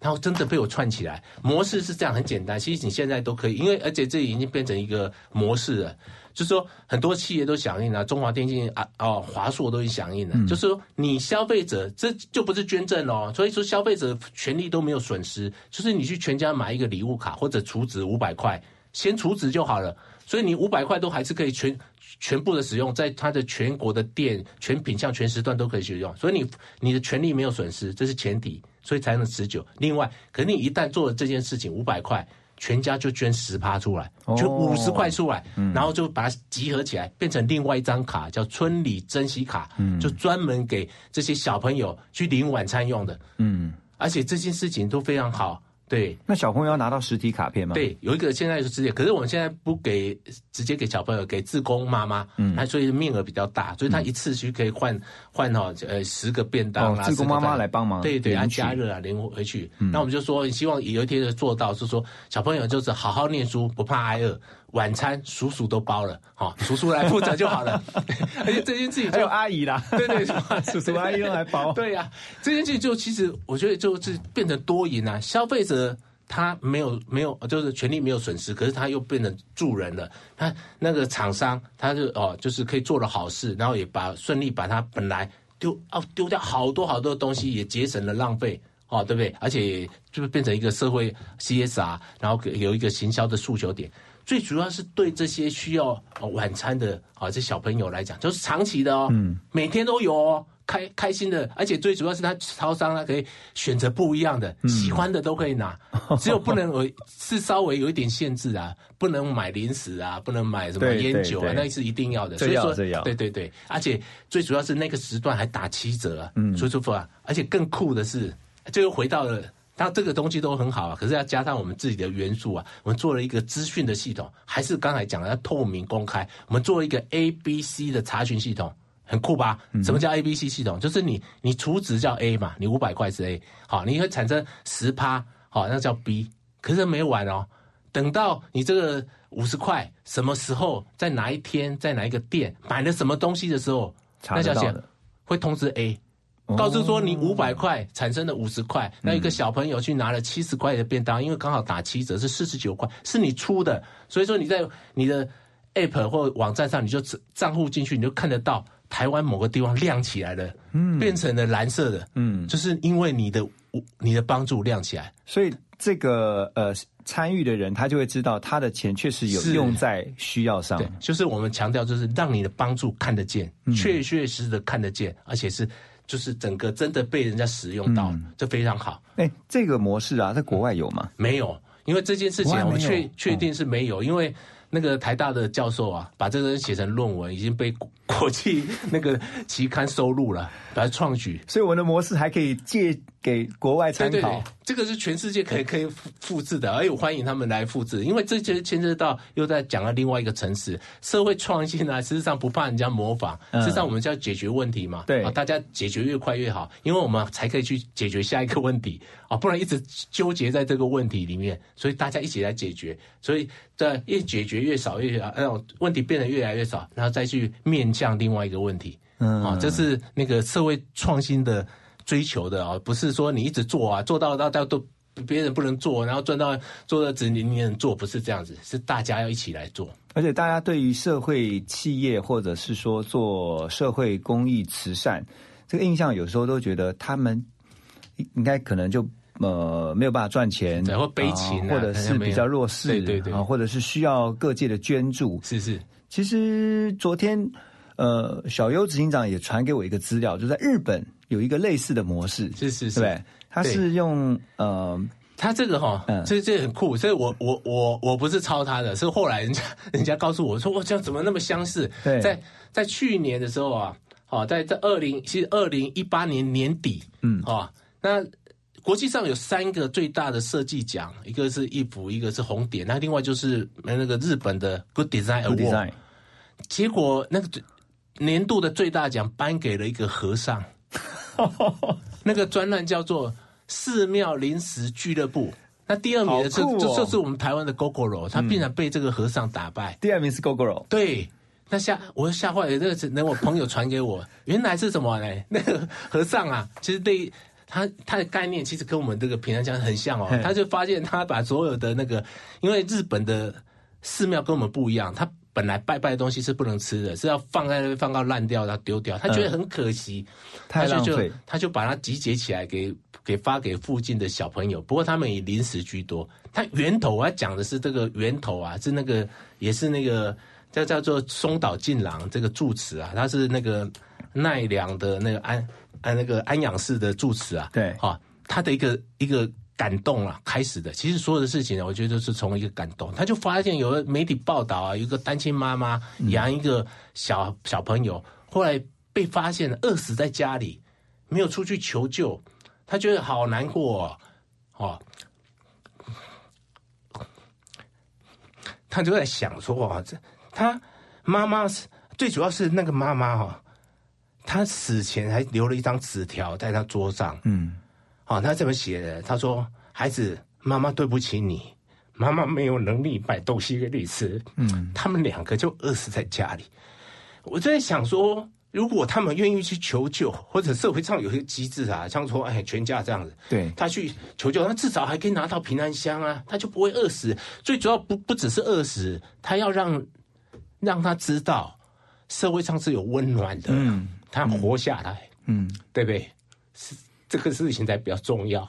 然后真的被我串起来，模式是这样很简单，其实你现在都可以，因为而且这已经变成一个模式了，就是说很多企业都响应了，中华电信啊哦华硕都已经响应了，嗯就是说你消费者这就不是捐赠哦，所以说消费者权利都没有损失，就是你去全家买一个礼物卡或者储值五百块，先储值就好了，所以你五百块都还是可以全全部的使用，在它的全国的店、全品项、全时段都可以使用，所以你你的权利没有损失，这是前提。所以才能持久。另外，可你一旦做了这件事情，五百块。全家就捐十趴出来，哦。就五十块出来，嗯。然后就把它集合起来，变成另外一张卡，叫村里珍惜卡，嗯。就专门给这些小朋友去领晚餐用的。嗯，而且这件事情都非常好，对。那小朋友要拿到实体卡片吗？，对，有一个现在是直接，可是我们现在不给直接给小朋友，给自工妈妈，嗯他所以面额比较大，所以他一次去可以换换哈呃十个便当啊，哦志工妈妈来帮忙对对，领取按加热啊连回去。嗯那我们就说，希望有一天就做到，是说小朋友就是好好念书，不怕挨饿，晚餐叔叔都包了，哈，叔叔来负责就好了。[laughs] 而且这件事情就还有阿姨啦，对对，叔叔阿姨都来包。对呀、这件事情就其实我觉得就是变成多赢啊，消费者。他没有没有，就是权利没有损失，可是他又变成助人了。他那个厂商，他就哦，就是可以做了好事，然后也把顺利把他本来丢哦丢掉好多好多的东西，也节省了浪费。哦，对不对？而且就是变成一个社会 CSR，然后有一个行销的诉求点。最主要是对这些需要哦晚餐的啊这小朋友来讲，就是长期的哦，嗯每天都有哦，开开心的，而且最主要是他超商他可以选择不一样的，嗯喜欢的都可以拿，[laughs] 只有不能有是稍微有一点限制啊，不能买零食啊，不能买什么对烟酒啊那是一定要的。所以说，对对对，而且最主要是那个时段还打七折啊，嗯所以说啊，而且更酷的是，这又回到了。当这个东西都很好啊，可是要加上我们自己的元素啊。我们做了一个资讯的系统，还是刚才讲的要透明公开。我们做了一个 A、B、C 的查询系统，很酷吧？什么叫 A、B、C 系统？就是你你储值叫 A 嘛，你五百块是 A，好，你会产生十趴，好，那叫 B。可是没完哦，等到你这个五十块什么时候，在哪一天，在哪一个店买了什么东西的时候，那叫写查得到的会通知 A。告诉说你五百块产生了五十块，那一个小朋友去拿了七十块的便当，因为刚好打七折是四十九块，是你出的，所以说你在你的 app 或网站上，你就账户进去，你就看得到台湾某个地方亮起来了，嗯。变成了蓝色的，嗯，就是因为你的你的帮助亮起来，所以这个呃参与的人，他就会知道他的钱确实有用在需要上。对。，就是我们强调，就是让你的帮助看得见，嗯。确确实实的看得见，而且是就是整个真的被人家使用到，嗯这非常好。哎，这个模式啊，在国外有吗？没有，因为这件事情啊我们确确定是没有，因为那个台大的教授啊，把这个写成论文，已经被国国际那个期刊收录了，[laughs] 把它创举。所以我们的模式还可以借给国外参考。对对对，这个是全世界可以可以复复制的，而且我欢迎他们来复制，因为这就牵涉到又在讲了另外一个层次，社会创新啊，[laughs] 事实上不怕人家模仿，嗯事实上我们就要解决问题嘛，对啊，大家解决越快越好，因为我们才可以去解决下一个问题啊，不然一直纠结在这个问题里面，所以大家一起来解决，所以在越解决越少越啊，那种问题变得越来越少，然后再去面向另外一个问题。嗯啊，这是那个社会创新的追求的啊，不是说你一直做啊，做到到到都别人不能做，然后赚到做到只你你能做，不是这样子，是大家要一起来做。而且大家对于社会企业或者是说做社会公益慈善，这个印象有时候都觉得他们应该可能就呃没有办法赚钱，对或悲情啊或者是比较弱势，对对对啊，或者是需要各界的捐助。是是，其实昨天呃小优执行长也传给我一个资料，就在日本有一个类似的模式，是是是对？他是用呃。他这个哈，这这很酷，所以我我我我不是抄他的，是后来人家人家告诉我说，我这样怎么那么相似？对在在去年的时候啊，好，在在二零其实二零一八年年底，嗯，哦，那国际上有三个最大的设计奖，一个是一幅，一个是红点，那另外就是那个日本的 Good Design Good Award。Design 结果那个年度的最大奖颁给了一个和尚，[laughs] 那个专栏叫做。寺庙临时俱乐部，那第二名的是、就就是我们台湾的 GoGoRo，他竟然被这个和尚打败。第二名是 GoGoRo，对，那吓我吓坏了，这个是等我朋友传给我，[laughs] 原来是什么呢？[laughs] 那个和尚啊，其实对他他的概念其实跟我们这个平常讲很像哦，他就发现他把所有的那个，因为日本的寺庙跟我们不一样，他。本来拜拜的东西是不能吃的，是要放在那边放到烂掉，然后丢掉。他觉得很可惜，他就就他就把它集结起来给给发给附近的小朋友。不过他们以零食居多。它源头我要讲的是这个源头啊，是那个也是那个叫叫做松岛进郎这个住持啊，他是那个奈良的那个安安那个安养寺的住持啊。对，好、他的一个一个感动啊开始的。其实所有的事情呢，我觉得都是从一个感动。他就发现有个媒体报道啊，有一个单亲妈妈养一个小小朋友，后来被发现了饿死在家里，没有出去求救，他觉得好难过哦。哦他就在想说啊，这他妈妈是最主要是那个妈妈哈，她死前还留了一张纸条在他桌上，嗯，哦，他这么写的，他说：“孩子，妈妈对不起你，妈妈没有能力买东西给你吃。”嗯，他们两个就饿死在家里。我在想说，如果他们愿意去求救，或者社会上有些机制啊，像说哎全家这样子，对他去求救，他至少还可以拿到平安箱啊，他就不会饿死。最主要不不只是饿死，他要让让他知道社会上是有温暖的，嗯，他活下来，嗯，对不对？是这个事情才比较重要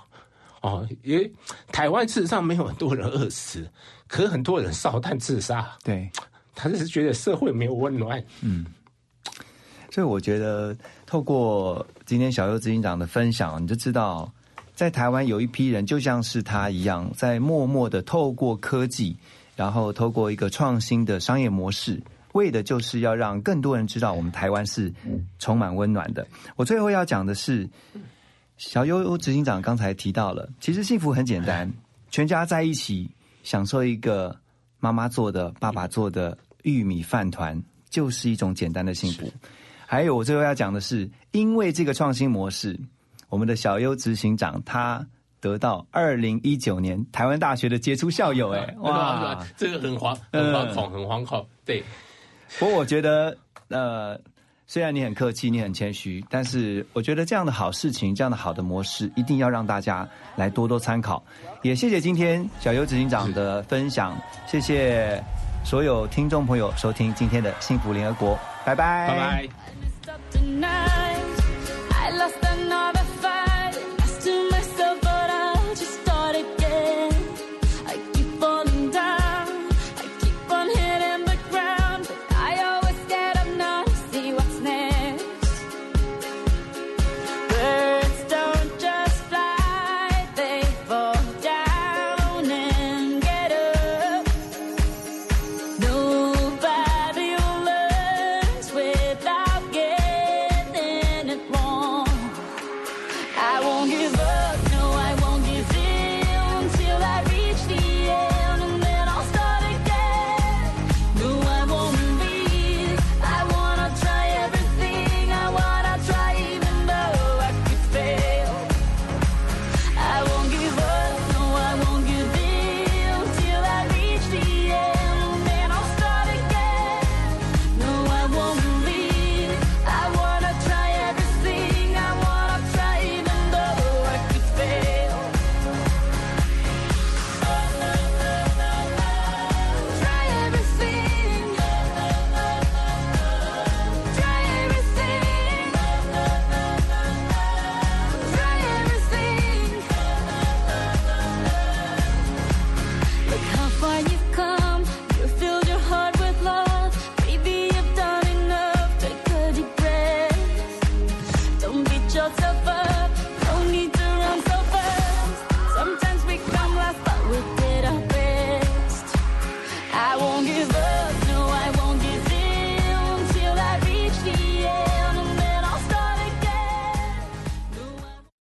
哦。因为台湾事实上没有很多人饿死，可是很多人烧炭自杀，对，他是觉得社会没有温暖，嗯。所以我觉得，透过今天小优执行长的分享，你就知道，在台湾有一批人，就像是他一样，在默默的透过科技，然后透过一个创新的商业模式，为的就是要让更多人知道，我们台湾是充满温暖的。我最后要讲的是，小优执行长刚才提到了，其实幸福很简单，全家在一起享受一个妈妈做的、爸爸做的玉米饭团，就是一种简单的幸福。还有，我最后要讲的是，因为这个创新模式，我们的小优执行长他得到二零一九年台湾大学的杰出校友，[laughs] 哎，哇，这个很惶很惶恐，很惶恐。对，不过我觉得，呃，虽然你很客气，你很谦虚，但是我觉得这样的好事情，这样的好的模式，一定要让大家来多多参考。也谢谢今天小优执行长的分享，谢谢所有听众朋友收听今天的幸福联合国，拜拜，拜拜。